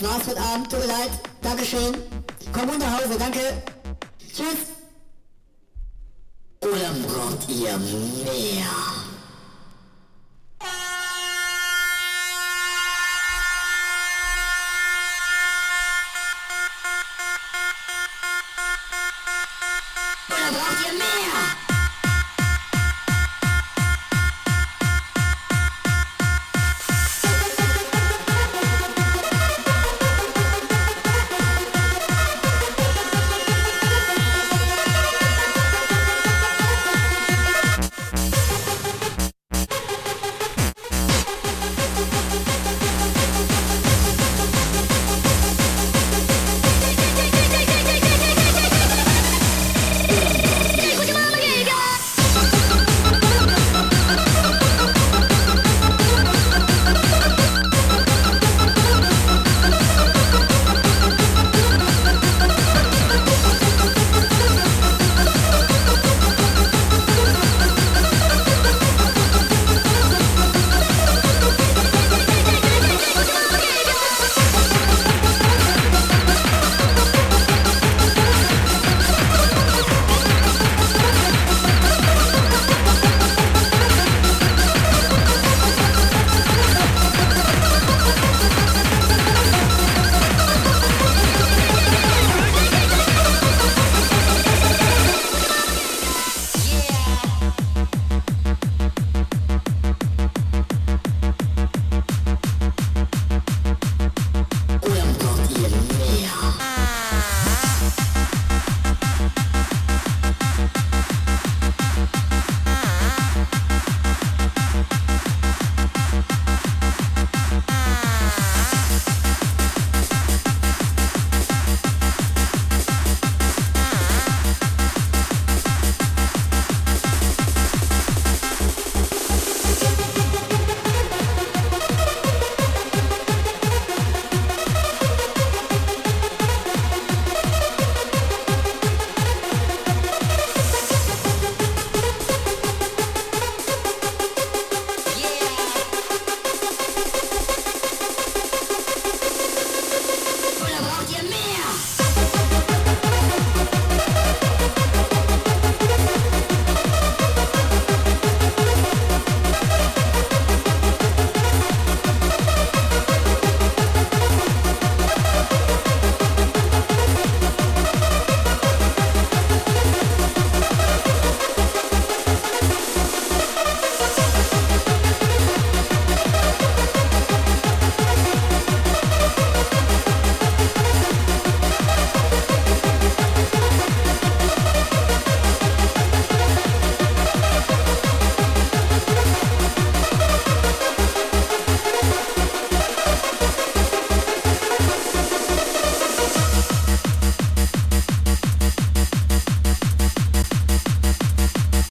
das war's heute Abend, tut mir leid. Dankeschön. Komm runter nach Hause, danke.